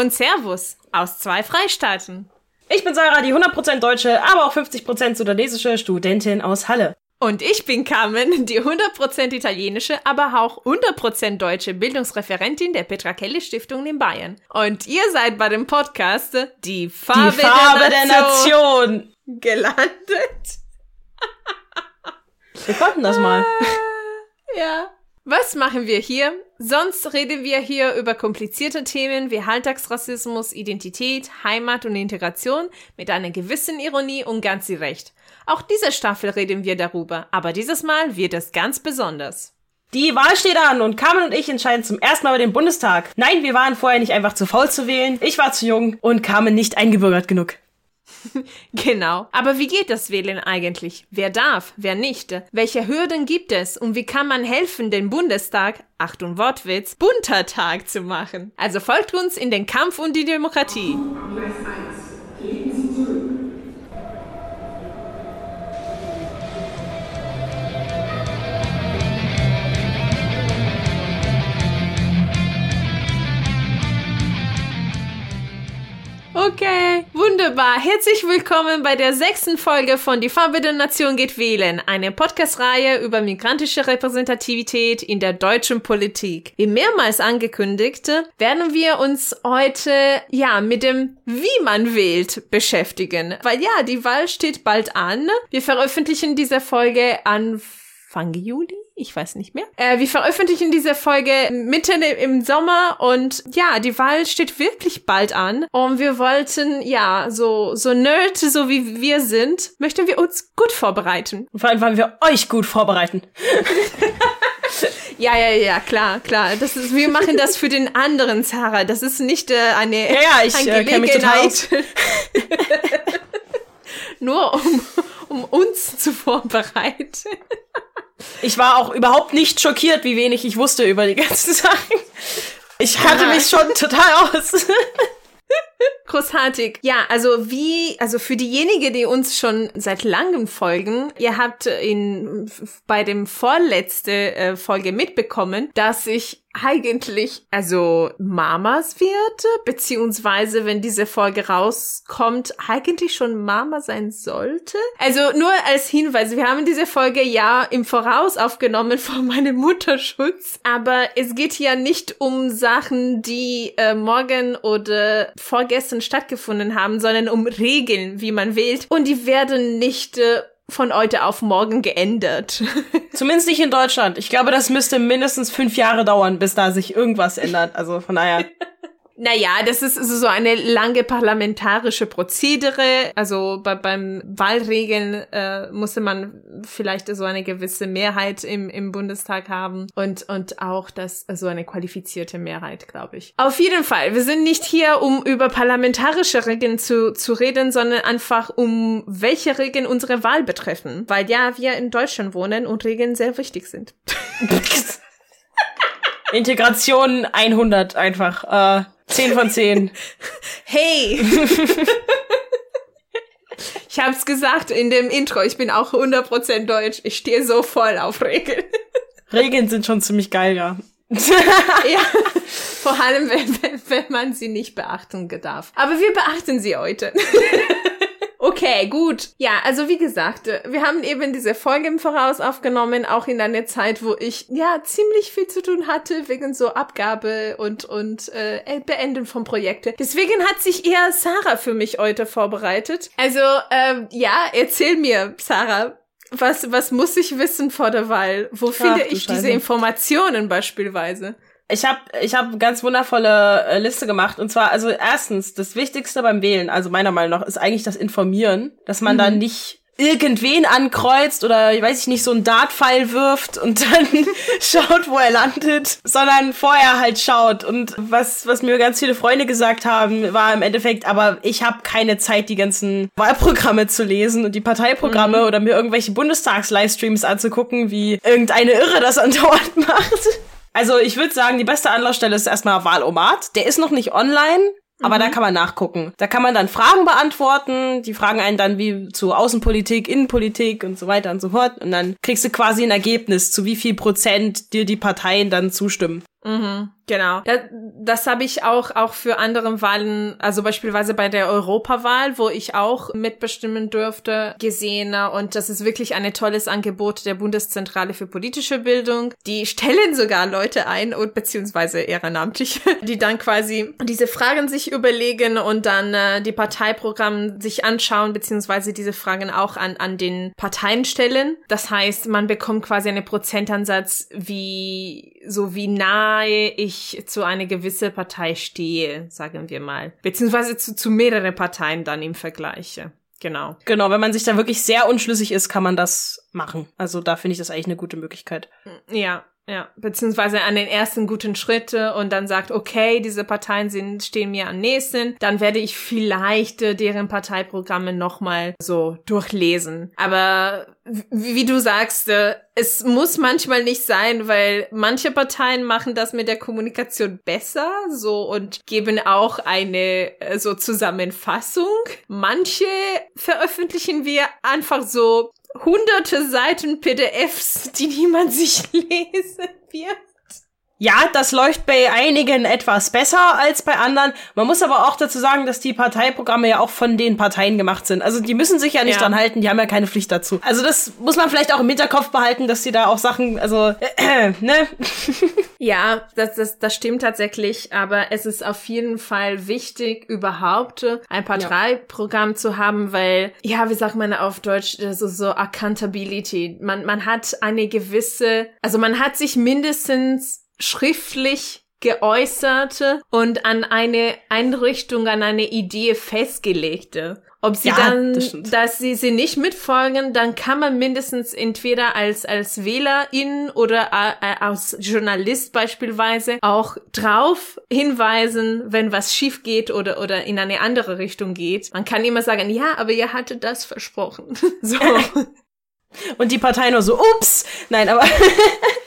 Und Servus aus zwei Freistaaten. Ich bin Sarah, die 100% deutsche, aber auch 50% sudanesische Studentin aus Halle. Und ich bin Carmen, die 100% italienische, aber auch 100% deutsche Bildungsreferentin der Petra Kelly Stiftung in Bayern. Und ihr seid bei dem Podcast Die Farbe, die Farbe der, Nation der Nation gelandet. Wir konnten das mal. Ja. Was machen wir hier? Sonst reden wir hier über komplizierte Themen wie Alltagsrassismus, Identität, Heimat und Integration mit einer gewissen Ironie und ganz Recht. Auch diese Staffel reden wir darüber, aber dieses Mal wird es ganz besonders. Die Wahl steht an und Carmen und ich entscheiden zum ersten Mal über den Bundestag. Nein, wir waren vorher nicht einfach zu faul zu wählen. Ich war zu jung und Carmen nicht eingebürgert genug. genau. Aber wie geht das Wählen eigentlich? Wer darf, wer nicht? Welche Hürden gibt es und wie kann man helfen, den Bundestag, Achtung Wortwitz, bunter Tag zu machen? Also folgt uns in den Kampf um die Demokratie. Okay, wunderbar. Herzlich willkommen bei der sechsten Folge von Die Farbe der Nation geht wählen, eine Podcast-Reihe über migrantische Repräsentativität in der deutschen Politik. Wie mehrmals angekündigt, werden wir uns heute, ja, mit dem Wie man wählt beschäftigen. Weil ja, die Wahl steht bald an. Wir veröffentlichen diese Folge Anfang Juli ich weiß nicht mehr. Äh, wir veröffentlichen diese Folge mitten im Sommer und ja, die Wahl steht wirklich bald an und wir wollten, ja, so, so nerd, so wie wir sind, möchten wir uns gut vorbereiten. Und vor allem wollen wir euch gut vorbereiten. Ja, ja, ja, klar, klar. Das ist, wir machen das für den anderen, Sarah. Das ist nicht äh, eine ja, ja, ich, äh, Angelegenheit. Äh, Nur um, um uns zu vorbereiten. Ich war auch überhaupt nicht schockiert, wie wenig ich wusste über die ganzen Sachen. Ich kannte mich schon total aus. Großartig. Ja, also wie, also für diejenigen, die uns schon seit langem folgen, ihr habt in, bei dem vorletzte äh, Folge mitbekommen, dass ich eigentlich, also Mamas wird, beziehungsweise wenn diese Folge rauskommt, eigentlich schon Mama sein sollte. Also nur als Hinweis, wir haben diese Folge ja im Voraus aufgenommen vor meinem Mutterschutz, aber es geht ja nicht um Sachen, die äh, morgen oder vorgestern stattgefunden haben, sondern um Regeln, wie man wählt. Und die werden nicht äh, von heute auf morgen geändert. Zumindest nicht in Deutschland. Ich glaube, das müsste mindestens fünf Jahre dauern, bis da sich irgendwas ändert. Also von daher. Naja, das ist so eine lange parlamentarische Prozedere. Also bei, beim Wahlregeln äh, musste man vielleicht so eine gewisse Mehrheit im, im Bundestag haben und, und auch das so eine qualifizierte Mehrheit, glaube ich. Auf jeden Fall, wir sind nicht hier, um über parlamentarische Regeln zu, zu reden, sondern einfach um welche Regeln unsere Wahl betreffen. Weil ja, wir in Deutschland wohnen und Regeln sehr wichtig sind. Integration 100 einfach. Äh 10 von 10. Hey! ich hab's gesagt in dem Intro, ich bin auch 100% deutsch. Ich stehe so voll auf Regeln. Regeln sind schon ziemlich geil, ja. ja, vor allem, wenn, wenn, wenn man sie nicht beachten darf. Aber wir beachten sie heute. Okay, gut. Ja, also wie gesagt, wir haben eben diese Folge im Voraus aufgenommen, auch in einer Zeit, wo ich ja ziemlich viel zu tun hatte wegen so Abgabe und und äh, Beenden von Projekten. Deswegen hat sich eher Sarah für mich heute vorbereitet. Also ähm, ja, erzähl mir, Sarah, was was muss ich wissen vor der Wahl? Wo Ach, finde ich diese Informationen beispielsweise? Ich habe ich hab ganz wundervolle äh, Liste gemacht und zwar also erstens das Wichtigste beim Wählen, also meiner Meinung nach, ist eigentlich das Informieren, dass man mhm. da nicht irgendwen ankreuzt oder weiß ich nicht so einen Dartpfeil wirft und dann schaut, wo er landet, sondern vorher halt schaut und was was mir ganz viele Freunde gesagt haben, war im Endeffekt, aber ich habe keine Zeit die ganzen Wahlprogramme zu lesen und die Parteiprogramme mhm. oder mir irgendwelche Bundestags-Livestreams anzugucken, wie irgendeine Irre das andauernd macht. Also ich würde sagen, die beste Anlaufstelle ist erstmal Wahlomat. Der ist noch nicht online, aber mhm. da kann man nachgucken. Da kann man dann Fragen beantworten. Die fragen einen dann wie zu Außenpolitik, Innenpolitik und so weiter und so fort. Und dann kriegst du quasi ein Ergebnis, zu wie viel Prozent dir die Parteien dann zustimmen. Mhm, genau. Das, das habe ich auch, auch für andere Wahlen, also beispielsweise bei der Europawahl, wo ich auch mitbestimmen durfte, gesehen. Und das ist wirklich ein tolles Angebot der Bundeszentrale für politische Bildung. Die stellen sogar Leute ein und beziehungsweise ehrenamtlich, die dann quasi diese Fragen sich überlegen und dann äh, die Parteiprogramme sich anschauen, beziehungsweise diese Fragen auch an, an den Parteien stellen. Das heißt, man bekommt quasi einen Prozentansatz, wie, so wie nah nahe ich zu einer gewissen Partei stehe, sagen wir mal. Beziehungsweise zu, zu mehreren Parteien dann im Vergleich. Genau. Genau, wenn man sich da wirklich sehr unschlüssig ist, kann man das machen. Also da finde ich das eigentlich eine gute Möglichkeit. Ja, ja, beziehungsweise an den ersten guten Schritte und dann sagt, okay, diese Parteien sind, stehen mir am nächsten, dann werde ich vielleicht äh, deren Parteiprogramme nochmal so durchlesen. Aber wie du sagst, äh, es muss manchmal nicht sein, weil manche Parteien machen das mit der Kommunikation besser, so und geben auch eine äh, so Zusammenfassung. Manche veröffentlichen wir einfach so hunderte Seiten PDFs, die niemand sich lesen wird. Ja, das läuft bei einigen etwas besser als bei anderen. Man muss aber auch dazu sagen, dass die Parteiprogramme ja auch von den Parteien gemacht sind. Also die müssen sich ja nicht ja. dran halten, die haben ja keine Pflicht dazu. Also das muss man vielleicht auch im Hinterkopf behalten, dass die da auch Sachen, also, äh, ne? ja, das, das, das stimmt tatsächlich, aber es ist auf jeden Fall wichtig, überhaupt ein Parteiprogramm ja. zu haben, weil, ja, wie sagt man auf Deutsch, das ist so Accountability. Man, man hat eine gewisse, also man hat sich mindestens schriftlich geäußerte und an eine Einrichtung, an eine Idee festgelegte. Ob sie ja, dann, das dass sie sie nicht mitfolgen, dann kann man mindestens entweder als als Wählerin oder äh, als Journalist beispielsweise auch drauf hinweisen, wenn was schief geht oder oder in eine andere Richtung geht. Man kann immer sagen, ja, aber ihr hattet das versprochen. so. Und die Partei nur so, ups, nein, aber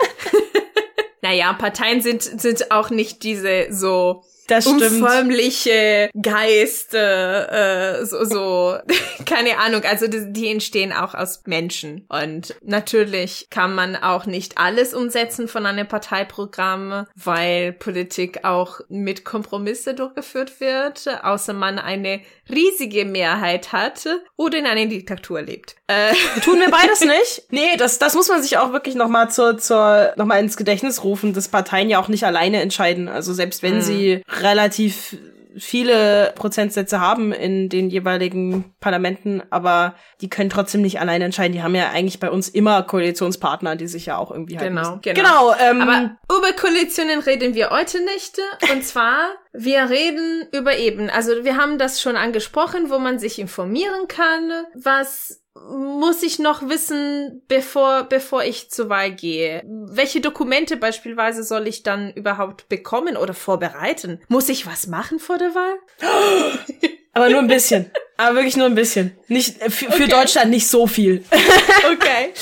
naja, Parteien sind, sind auch nicht diese so das unförmliche Geist, äh, so, so keine Ahnung, also die, die entstehen auch aus Menschen. Und natürlich kann man auch nicht alles umsetzen von einem Parteiprogramm, weil Politik auch mit Kompromisse durchgeführt wird, außer man eine riesige Mehrheit hat oder in einer Diktatur lebt. Äh. Tun wir beides nicht? Nee, das, das muss man sich auch wirklich nochmal zur, zur, noch mal ins Gedächtnis rufen, dass Parteien ja auch nicht alleine entscheiden. Also selbst wenn mhm. sie relativ viele Prozentsätze haben in den jeweiligen Parlamenten, aber die können trotzdem nicht alleine entscheiden. Die haben ja eigentlich bei uns immer Koalitionspartner, die sich ja auch irgendwie halten. Genau, müssen. genau. genau ähm, aber über Koalitionen reden wir heute nicht. Und zwar, wir reden über eben, also wir haben das schon angesprochen, wo man sich informieren kann, was muss ich noch wissen, bevor, bevor ich zur Wahl gehe? Welche Dokumente beispielsweise soll ich dann überhaupt bekommen oder vorbereiten? Muss ich was machen vor der Wahl? Aber nur ein bisschen. Aber wirklich nur ein bisschen. Nicht, äh, für, okay. Deutschland nicht so viel. okay.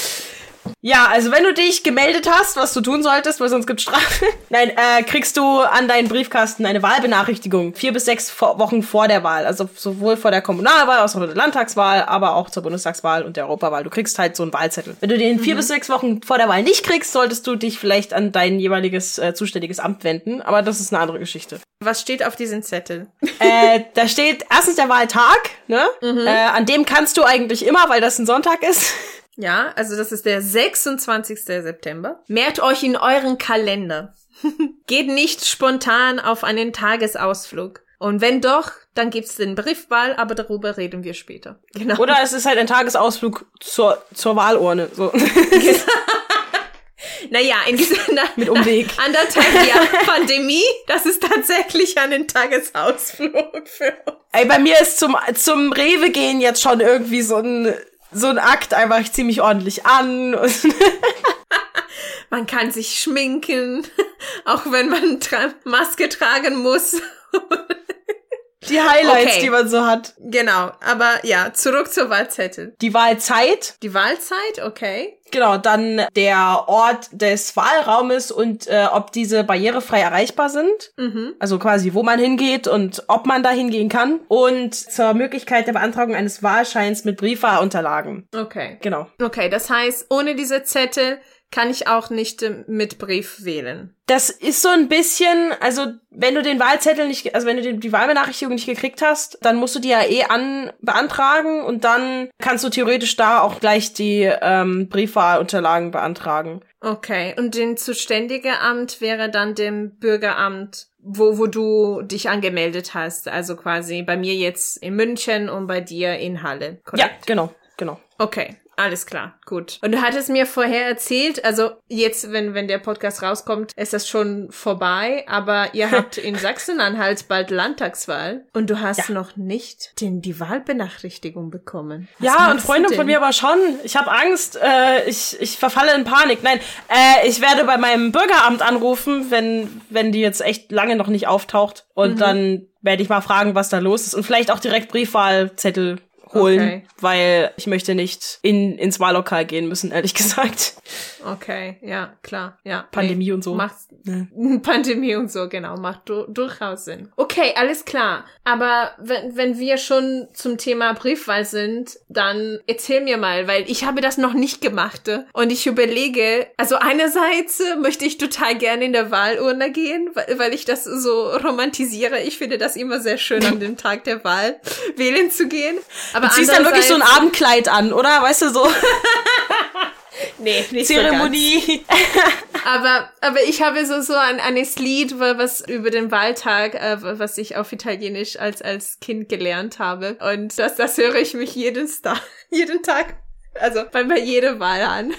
Ja, also wenn du dich gemeldet hast, was du tun solltest, weil sonst gibt's Strafe. Nein, äh, kriegst du an deinen Briefkasten eine Wahlbenachrichtigung. Vier bis sechs Wochen vor der Wahl. Also sowohl vor der Kommunalwahl als auch vor der Landtagswahl, aber auch zur Bundestagswahl und der Europawahl. Du kriegst halt so einen Wahlzettel. Wenn du den mhm. vier bis sechs Wochen vor der Wahl nicht kriegst, solltest du dich vielleicht an dein jeweiliges äh, zuständiges Amt wenden. Aber das ist eine andere Geschichte. Was steht auf diesem Zettel? äh, da steht erstens der Wahltag, ne? Mhm. Äh, an dem kannst du eigentlich immer, weil das ein Sonntag ist. Ja, also das ist der 26. September. Merkt euch in euren Kalender. Geht nicht spontan auf einen Tagesausflug. Und wenn doch, dann gibt's den Briefwahl, aber darüber reden wir später. Genau. Oder es ist halt ein Tagesausflug zur, zur Wahlurne. So. naja, in dieser mit Umweg. anderthalb Jahr Pandemie, das ist tatsächlich einen Tagesausflug für uns. Ey, bei mir ist zum, zum Rewe gehen jetzt schon irgendwie so ein so ein Akt einfach ziemlich ordentlich an. man kann sich schminken, auch wenn man Maske tragen muss. Die Highlights, okay. die man so hat. Genau, aber ja, zurück zur Wahlzettel. Die Wahlzeit. Die Wahlzeit, okay. Genau, dann der Ort des Wahlraumes und äh, ob diese barrierefrei erreichbar sind. Mhm. Also quasi, wo man hingeht und ob man da hingehen kann. Und zur Möglichkeit der Beantragung eines Wahlscheins mit Briefwahlunterlagen. Okay. Genau. Okay, das heißt, ohne diese Zettel kann ich auch nicht äh, mit Brief wählen. Das ist so ein bisschen, also wenn du den Wahlzettel nicht, also wenn du die Wahlbenachrichtigung nicht gekriegt hast, dann musst du die ja eh an beantragen und dann kannst du theoretisch da auch gleich die ähm, Briefwahlunterlagen beantragen. Okay, und den zuständige Amt wäre dann dem Bürgeramt, wo, wo du dich angemeldet hast. Also quasi bei mir jetzt in München und bei dir in Halle. Korrekt? Ja, genau, genau. Okay, alles klar, gut. Und du hattest mir vorher erzählt, also jetzt, wenn, wenn der Podcast rauskommt, ist das schon vorbei, aber ihr habt in Sachsen-Anhalt bald Landtagswahl und du hast ja. noch nicht den, die Wahlbenachrichtigung bekommen. Was ja, und Freunde von mir aber schon. Ich habe Angst, äh, ich, ich verfalle in Panik. Nein, äh, ich werde bei meinem Bürgeramt anrufen, wenn, wenn die jetzt echt lange noch nicht auftaucht. Und mhm. dann werde ich mal fragen, was da los ist und vielleicht auch direkt Briefwahlzettel holen, okay. weil ich möchte nicht in, ins Wahllokal gehen müssen, ehrlich gesagt. Okay, ja, klar, ja. Pandemie nee, und so. Macht, ja. Pandemie und so, genau, macht du durchaus Sinn. Okay, alles klar. Aber wenn, wenn wir schon zum Thema Briefwahl sind, dann erzähl mir mal, weil ich habe das noch nicht gemacht und ich überlege, also einerseits möchte ich total gerne in der Wahlurne gehen, weil, weil ich das so romantisiere. Ich finde das immer sehr schön, an dem Tag der Wahl wählen zu gehen. Aber du ziehst dann wirklich so ein Abendkleid an, oder? Weißt du, so. nee, nicht Zeremonie. So aber, aber ich habe so, so ein, ein Lied, was über den Wahltag, äh, was ich auf Italienisch als, als Kind gelernt habe. Und das, das höre ich mich jeden, Star, jeden Tag, also bei, bei jeder Wahl an.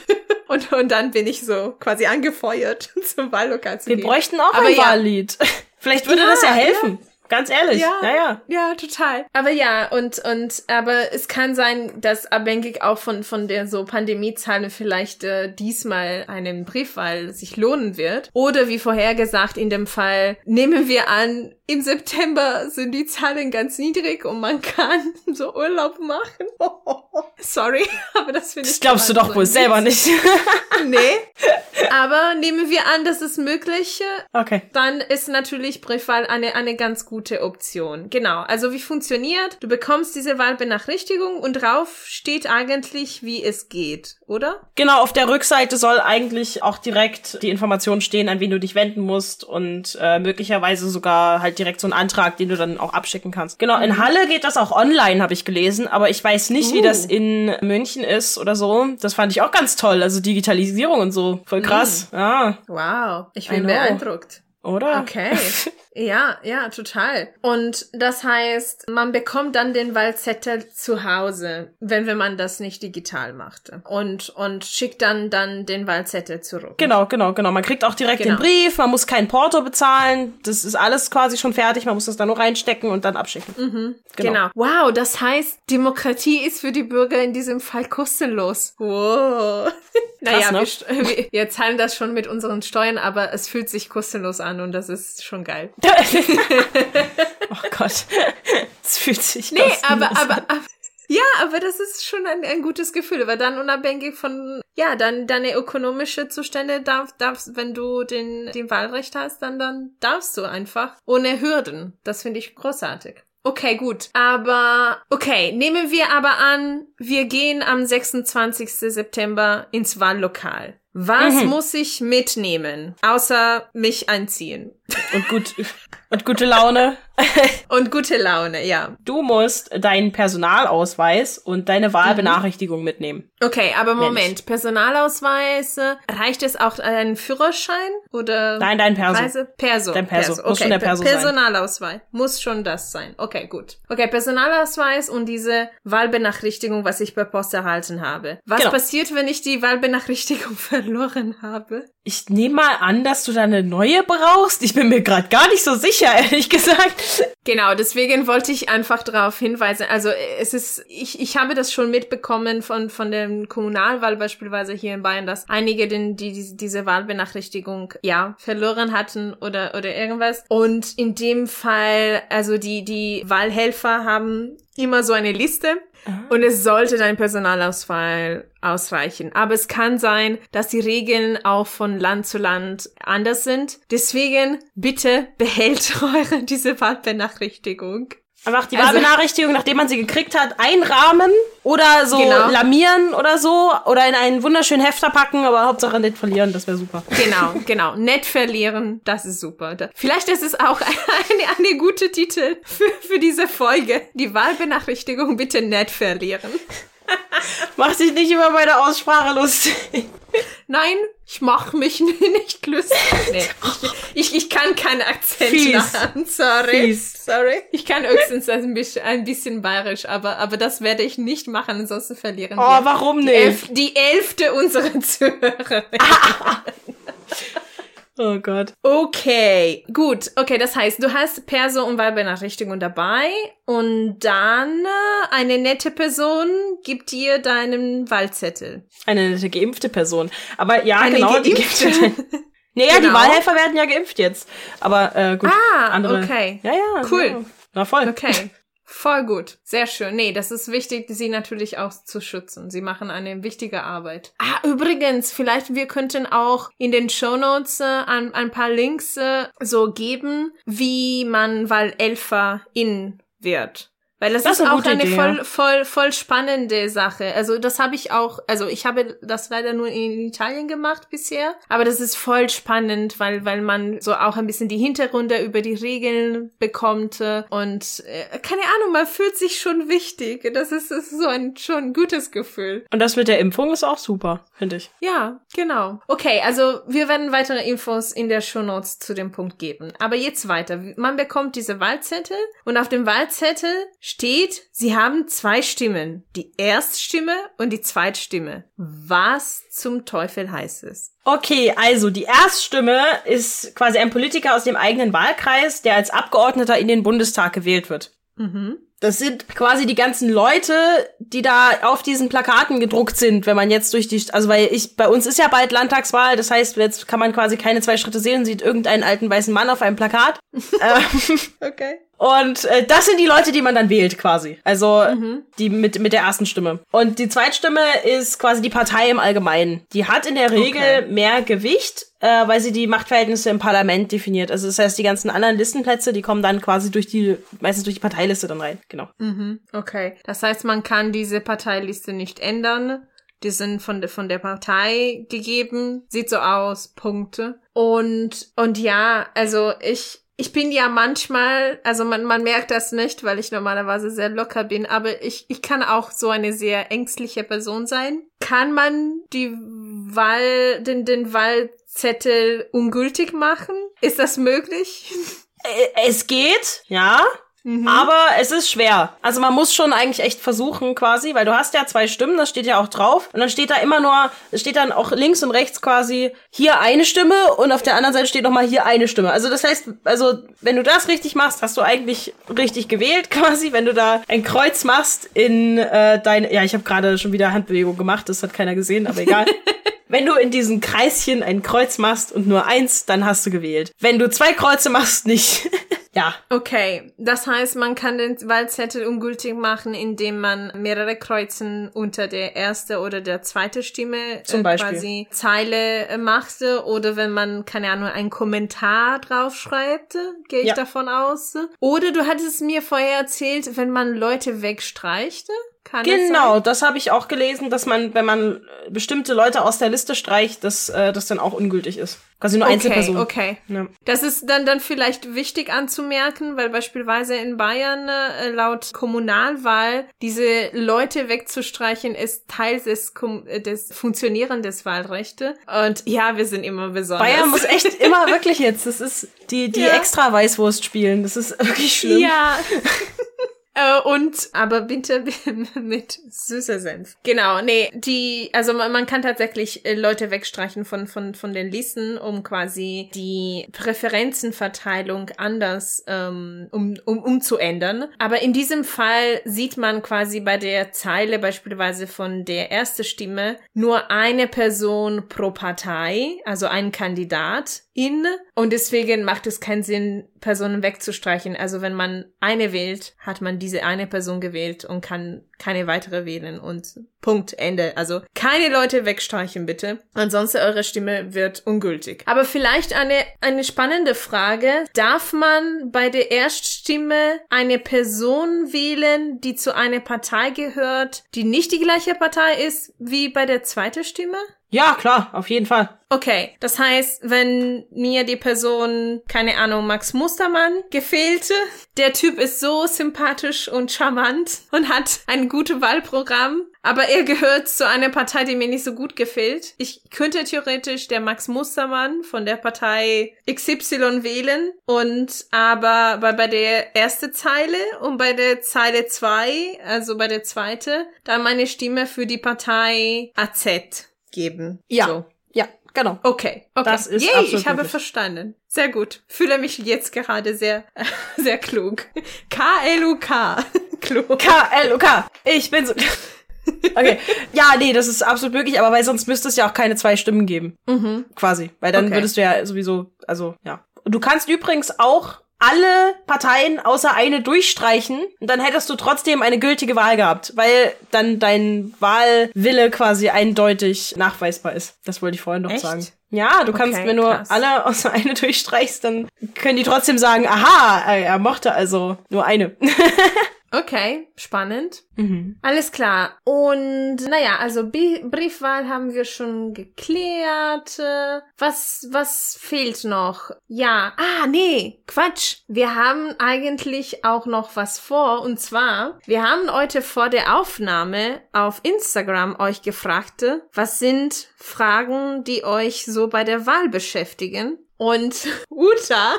Und, und dann bin ich so quasi angefeuert, zum Wahllokal zu Wir gehen. Wir bräuchten auch aber ein ja. Wahllied. Vielleicht würde ja, das ja helfen. Ja. Ganz ehrlich. Ja, ja, ja. Total. Aber ja, und, und, aber es kann sein, dass abhängig auch von, von der so Pandemiezahlen vielleicht äh, diesmal einen Briefwahl sich lohnen wird. Oder wie vorhergesagt, in dem Fall nehmen wir an, im September sind die Zahlen ganz niedrig und man kann so Urlaub machen. Sorry, aber das finde ich. Das glaubst du doch wohl selber nicht. nee. Aber nehmen wir an, das ist möglich. Okay. Dann ist natürlich Briefwahl eine, eine ganz gute Option. Genau. Also wie funktioniert? Du bekommst diese Wahlbenachrichtigung und drauf steht eigentlich, wie es geht, oder? Genau, auf der Rückseite soll eigentlich auch direkt die Information stehen, an wen du dich wenden musst und äh, möglicherweise sogar halt direkt so ein Antrag, den du dann auch abschicken kannst. Genau, in mhm. Halle geht das auch online, habe ich gelesen, aber ich weiß nicht, uh. wie das uh. in München ist oder so. Das fand ich auch ganz toll. Also Digitalisierung und so. Voll krass. Mhm. Ja. Wow, ich bin beeindruckt. Oder? Okay. Ja, ja, total. Und das heißt, man bekommt dann den Wahlzettel zu Hause, wenn, wenn man das nicht digital macht. Und, und schickt dann, dann den Wahlzettel zurück. Genau, genau, genau. Man kriegt auch direkt genau. den Brief, man muss kein Porto bezahlen. Das ist alles quasi schon fertig. Man muss das dann nur reinstecken und dann abschicken. Mhm, genau. genau. Wow, das heißt, Demokratie ist für die Bürger in diesem Fall kostenlos. Wow. naja, Krass, ne? wir, wir zahlen das schon mit unseren Steuern, aber es fühlt sich kostenlos an und das ist schon geil. oh Gott. Es fühlt sich Nee, aber, aber, aber, ja, aber das ist schon ein, ein gutes Gefühl, weil dann unabhängig von, ja, dann deine ökonomische Zustände darf, darfst, wenn du den, den Wahlrecht hast, dann, dann darfst du einfach ohne Hürden. Das finde ich großartig. Okay, gut. Aber, okay, nehmen wir aber an, wir gehen am 26. September ins Wahllokal. Was mhm. muss ich mitnehmen, außer mich anziehen? Und gut, und gute Laune. und gute Laune, ja. Du musst deinen Personalausweis und deine Wahlbenachrichtigung mhm. mitnehmen. Okay, aber Moment, Mensch. Personalausweis, reicht es auch ein Führerschein oder? Nein, dein Perso. Reise? Perso. Dein Perso. Perso. Okay. Muss schon der Perso Personalausweis. Muss schon das sein. Okay, gut. Okay, Personalausweis und diese Wahlbenachrichtigung, was ich per Post erhalten habe. Was genau. passiert, wenn ich die Wahlbenachrichtigung verloren habe? Ich nehme mal an, dass du da eine neue brauchst. Ich bin mir gerade gar nicht so sicher, ehrlich gesagt. Genau, deswegen wollte ich einfach darauf hinweisen. Also es ist, ich, ich habe das schon mitbekommen von von der Kommunalwahl beispielsweise hier in Bayern, dass einige, den, die, die diese Wahlbenachrichtigung ja verloren hatten oder oder irgendwas. Und in dem Fall, also die die Wahlhelfer haben immer so eine Liste und es sollte dein Personalausfall ausreichen. Aber es kann sein, dass die Regeln auch von Land zu Land anders sind. Deswegen bitte behält eure diese Wahlbenachrichtigung. Einfach die Also- Wahlbenachrichtigung, nachdem man sie gekriegt hat, einrahmen oder so Genau. lamieren oder so oder in einen wunderschönen Hefter packen, aber Hauptsache nicht verlieren, das wäre super. Genau, genau. Nett verlieren, das ist super. Vielleicht ist es auch eine, eine gute Titel für, für diese Folge. Die Wahlbenachrichtigung bitte nett verlieren. Mach dich nicht über meine Aussprache lustig. Nein, ich mach mich nicht lustig. Nee, ich, ich, ich kann keinen Akzent Fies. machen. Sorry. Fies. Sorry. Ich kann höchstens ein bisschen, ein bisschen bayerisch, aber, aber das werde ich nicht machen, ansonsten verlieren Oh, wir. warum Die, nicht? elf, die elfte unserer Zuhörer. Oh Gott. Okay, gut. Okay, das heißt, du hast Perso und Wahlbenachrichtigung dabei und dann äh, eine nette Person gibt dir deinen Wahlzettel. Eine nette geimpfte Person. Aber ja, Eine genau, die geimpfte. gibt Naja, die Genau. Wahlhelfer werden ja geimpft jetzt. Aber äh, gut. Ah, andere. okay. Ja, ja. Cool. Ja. Na voll. Okay. Voll gut. Sehr schön. Nee, das ist wichtig, sie natürlich auch zu schützen. Sie machen eine wichtige Arbeit. Ah, übrigens, vielleicht wir könnten auch in den Shownotes äh, ein, ein paar Links äh, so geben, wie man Wahlelferin wird. Weil das, Das ist eine auch eine Idee, voll, voll, voll spannende Sache. Also das habe ich auch, also ich habe das leider nur in Italien gemacht bisher, aber das ist voll spannend, weil, weil man so auch ein bisschen die Hintergründe über die Regeln bekommt äh, und äh, keine Ahnung, man fühlt sich schon wichtig. Das ist, ist so ein schon ein gutes Gefühl. Und das mit der Impfung ist auch super, finde ich. Ja, genau. Okay, also wir werden weitere Infos in der Shownotes zu dem Punkt geben. Aber jetzt weiter. Man bekommt diese Wahlzettel und auf dem Wahlzettel steht, sie haben zwei Stimmen. Die Erststimme und die Zweitstimme. Was zum Teufel heißt es? Okay, also die Erststimme ist quasi ein Politiker aus dem eigenen Wahlkreis, der als Abgeordneter in den Bundestag gewählt wird. Mhm. Das sind quasi die ganzen Leute, die da auf diesen Plakaten gedruckt sind, wenn man jetzt durch die, also weil ich, bei uns ist ja bald Landtagswahl, das heißt, jetzt kann man quasi keine zwei Schritte sehen und sieht irgendeinen alten weißen Mann auf einem Plakat. ähm, Okay. und äh, das sind die Leute, die man dann wählt quasi. Also Mhm. die mit, mit der ersten Stimme. Und die Zweitstimme ist quasi die Partei im Allgemeinen. Die hat in der Regel Okay. mehr Gewicht, äh, weil sie die Machtverhältnisse im Parlament definiert. Also das heißt, die ganzen anderen Listenplätze, die kommen dann quasi durch die, meistens durch die Parteiliste dann rein. Genau. Mhm. Okay. Das heißt, man kann diese Parteiliste nicht ändern. Die sind von der, von der Partei gegeben. Sieht so aus. Punkte. Und, und ja, also ich, ich bin ja manchmal, also man, man merkt das nicht, weil ich normalerweise sehr locker bin, aber ich, ich kann auch so eine sehr ängstliche Person sein. Kann man die Wahl, den, den Wahlzettel ungültig machen? Ist das möglich? Äh, Es geht, ja. Aber es ist schwer. Also man muss schon eigentlich echt versuchen quasi, weil du hast ja zwei Stimmen, das steht ja auch drauf. Und dann steht da immer nur, es steht dann auch links und rechts quasi hier eine Stimme und auf der anderen Seite steht nochmal hier eine Stimme. Also das heißt, also wenn du das richtig machst, hast du eigentlich richtig gewählt quasi. Wenn du da ein Kreuz machst in äh, dein, ja ich habe gerade schon wieder Handbewegung gemacht, das hat keiner gesehen, aber egal. Wenn du in diesem Kreischen ein Kreuz machst und nur eins, dann hast du gewählt. Wenn du zwei Kreuze machst, nicht. ja. Okay, das heißt, man kann den Wahlzettel ungültig machen, indem man mehrere Kreuzen unter der erste oder der zweite Stimme Zum äh, Beispiel. quasi Zeile äh, machte oder wenn man keine Ahnung einen Kommentar draufschreibt, gehe ich Ja. davon aus. Oder du hattest mir vorher erzählt, wenn man Leute wegstreicht, kann Genau, sein? das habe ich auch gelesen, dass man, wenn man äh, bestimmte Leute aus der Liste streicht, dass äh, das dann auch ungültig ist. Quasi nur Okay, Einzelpersonen. okay. Ja. Das ist dann, dann vielleicht wichtig anzumerken, weil beispielsweise in Bayern äh, laut Kommunalwahl diese Leute wegzustreichen ist Teil des, äh, des Funktionieren des Wahlrechte. Und ja, wir sind immer besonders. Bayern muss echt immer wirklich jetzt, das ist die, die Ja. extra Weißwurst spielen. Das ist wirklich schlimm. Ja. Äh, und, aber bitte mit süßer Senf. Genau, nee, die, also man, man kann tatsächlich äh, Leute wegstreichen von, von, von den Listen, um quasi die Präferenzenverteilung anders ähm, um, um, umzuändern. Aber in diesem Fall sieht man quasi bei der Zeile beispielsweise von der erste Stimme nur eine Person pro Partei, also ein Kandidat in. Und deswegen macht es keinen Sinn, Personen wegzustreichen. Also wenn man eine wählt, hat man diese eine Person gewählt und kann keine weitere wählen und Punkt, Ende. Also keine Leute wegstreichen bitte, ansonsten eure Stimme wird ungültig. Aber vielleicht eine, eine spannende Frage. Darf man bei der Erststimme eine Person wählen, die zu einer Partei gehört, die nicht die gleiche Partei ist wie bei der zweiten Stimme? Ja, klar, auf jeden Fall. Okay, das heißt, wenn mir die Person, keine Ahnung, Max Mustermann gefehlte, der Typ ist so sympathisch und charmant und hat ein gutes Wahlprogramm, aber er gehört zu einer Partei, die mir nicht so gut gefällt. Ich könnte theoretisch der Max Mustermann von der Partei XY wählen und aber bei, bei der erste Zeile und bei der Zeile zwei, also bei der zweite, dann meine Stimme für die Partei AZ geben. Ja. So. Ja, genau. Okay. okay. Das ist Yay, ich habe möglich. verstanden. Sehr gut. Fühle mich jetzt gerade sehr, sehr klug. K-L-U-K. Klug. K-L-O-K. Ich bin so. Okay. Ja, nee, das ist absolut möglich, aber weil sonst müsste es ja auch keine zwei Stimmen geben. Mhm. Quasi. Weil dann Okay. würdest du ja sowieso, also, ja. Und du kannst übrigens auch alle Parteien außer eine durchstreichen und dann hättest du trotzdem eine gültige Wahl gehabt, weil dann dein Wahlwille quasi eindeutig nachweisbar ist. Das wollte ich vorhin noch Echt? sagen. Ja, du kannst, Okay, wenn du krass. alle außer eine durchstreichst, dann können die trotzdem sagen, aha, er mochte also nur eine. Okay, spannend. mhm. Alles klar. Und naja, also B Briefwahl haben wir schon geklärt. Was, was fehlt noch? Ja, ah, nee, Quatsch. Wir haben eigentlich auch noch was vor. Und zwar, wir haben heute vor der Aufnahme auf Instagram euch gefragt, was sind Fragen, die euch so bei der Wahl beschäftigen? Und Uta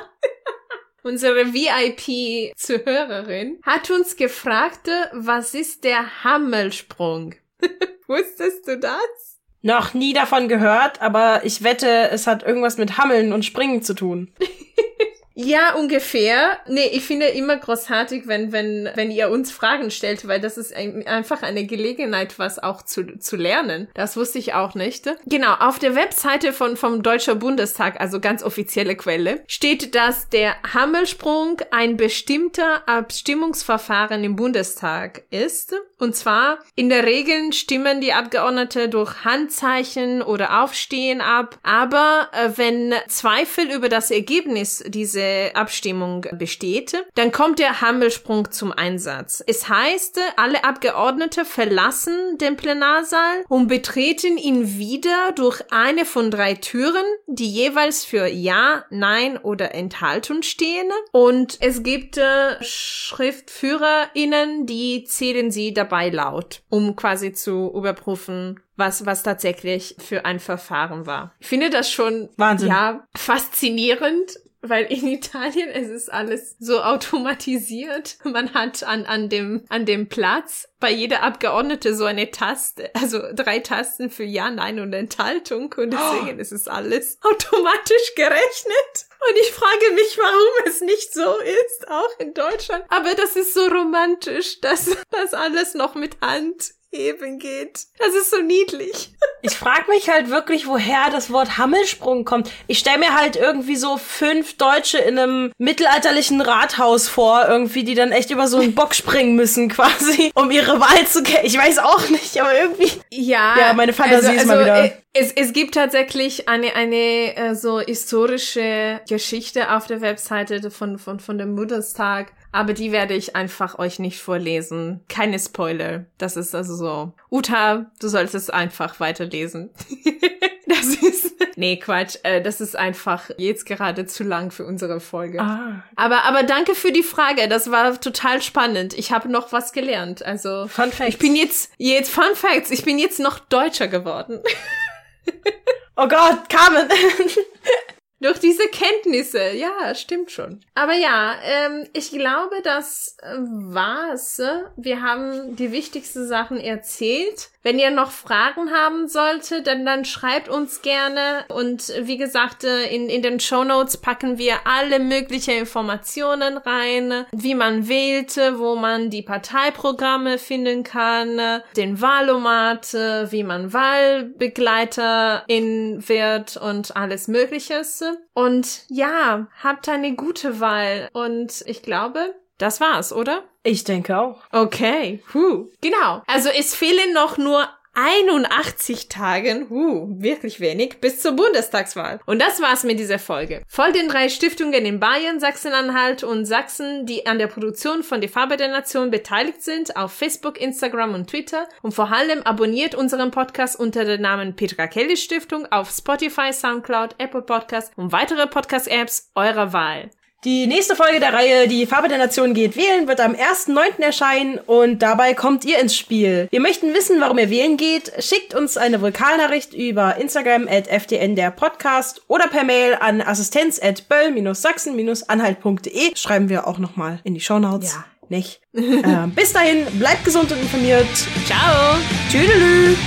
Unsere VIP-Zuhörerin hat uns gefragt, was ist der Hammelsprung? Wusstest du das? Noch nie davon gehört, aber ich wette, es hat irgendwas mit Hammeln und Springen zu tun. Ja, ungefähr. Nee, ich finde immer großartig, wenn, wenn, wenn ihr uns Fragen stellt, weil das ist ein, einfach eine Gelegenheit, was auch zu, zu lernen. Das wusste ich auch nicht. Genau, auf der Webseite von, vom Deutscher Bundestag, also ganz offizielle Quelle, steht, dass der Hammelsprung ein bestimmter Abstimmungsverfahren im Bundestag ist. Und zwar, in der Regel stimmen die Abgeordnete durch Handzeichen oder Aufstehen ab. Aber äh, wenn Zweifel über das Ergebnis dieser Abstimmung besteht, dann kommt der Hammelsprung zum Einsatz. Es heißt, alle Abgeordnete verlassen den Plenarsaal und betreten ihn wieder durch eine von drei Türen, die jeweils für Ja, Nein oder Enthaltung stehen. Und es gibt äh, SchriftführerInnen, die zählen sie dabei laut, um quasi zu überprüfen, was, was tatsächlich für ein Verfahren war. Ich finde das schon, Wahnsinn. ja, faszinierend. Weil in Italien es ist alles so automatisiert. Man hat an, an dem, an dem Platz bei jeder Abgeordnete so eine Taste, also drei Tasten für Ja, Nein und Enthaltung. Und deswegen ist es alles automatisch gerechnet. Und ich frage mich, warum es nicht so ist, auch in Deutschland. Aber das ist so romantisch, dass das alles noch mit Hand heben geht. Das ist so niedlich. Ich frage mich halt wirklich, woher das Wort Hammelsprung kommt. Ich stelle mir halt irgendwie so fünf Deutsche in einem mittelalterlichen Rathaus vor, irgendwie, die dann echt über so einen Bock springen müssen, quasi, um ihre Wahl zu kennen. Ich weiß auch nicht, aber irgendwie. Ja, Ja, meine Fantasie ist mal wieder- äh, Es, es gibt tatsächlich eine, eine äh, so historische Geschichte auf der Webseite von, von, von dem Bundestag, aber die werde ich einfach euch nicht vorlesen. Keine Spoiler. Das ist also so. Uta, du solltest es einfach weiterlesen. das ist. Nee, Quatsch. Äh, das ist einfach jetzt gerade zu lang für unsere Folge. Ah. Aber, aber danke für die Frage. Das war total spannend. Ich habe noch was gelernt. Also. Fun Fact. Ich bin jetzt, jetzt Fun Facts, ich bin jetzt noch Deutscher geworden. Oh Gott, Carmen. Durch diese Kenntnisse, ja, stimmt schon. Aber ja, ähm, ich glaube, das äh, war's. Wir haben die wichtigsten Sachen erzählt. Wenn ihr noch Fragen haben solltet, dann, dann schreibt uns gerne. Und wie gesagt, äh, in, in den Show Notes packen wir alle möglichen Informationen rein, wie man wählt, wo man die Parteiprogramme finden kann, den Wahlomat, äh, wie man Wahlbegleiterin wird und alles Mögliches. Und ja, habt eine gute Wahl. Und ich glaube, Das war's, oder? Ich denke auch. Okay, huh. genau. Also es fehlen noch nur 81 Tagen, uh, wirklich wenig, bis zur Bundestagswahl. Und das war's mit dieser Folge. Folgt den drei Stiftungen in Bayern, Sachsen-Anhalt und Sachsen, die an der Produktion von Die Farbe der Nation beteiligt sind, auf Facebook, Instagram und Twitter. Und vor allem abonniert unseren Podcast unter dem Namen Petra Kelly Stiftung auf Spotify, Soundcloud, Apple Podcasts und weitere Podcast-Apps eurer Wahl. Die nächste Folge der Reihe Die Farbe der Nation geht wählen wird am 1.9. erscheinen und dabei kommt ihr ins Spiel. Wir möchten wissen, warum ihr wählen geht. Schickt uns eine Vokalnachricht über Instagram at ftn der Podcast oder per Mail an assistenz at böll-sachsen-anhalt.de. Schreiben wir auch nochmal in die Shownotes. Ja. Nicht? äh, bis dahin, bleibt gesund und informiert. Ciao! Tschüdelü!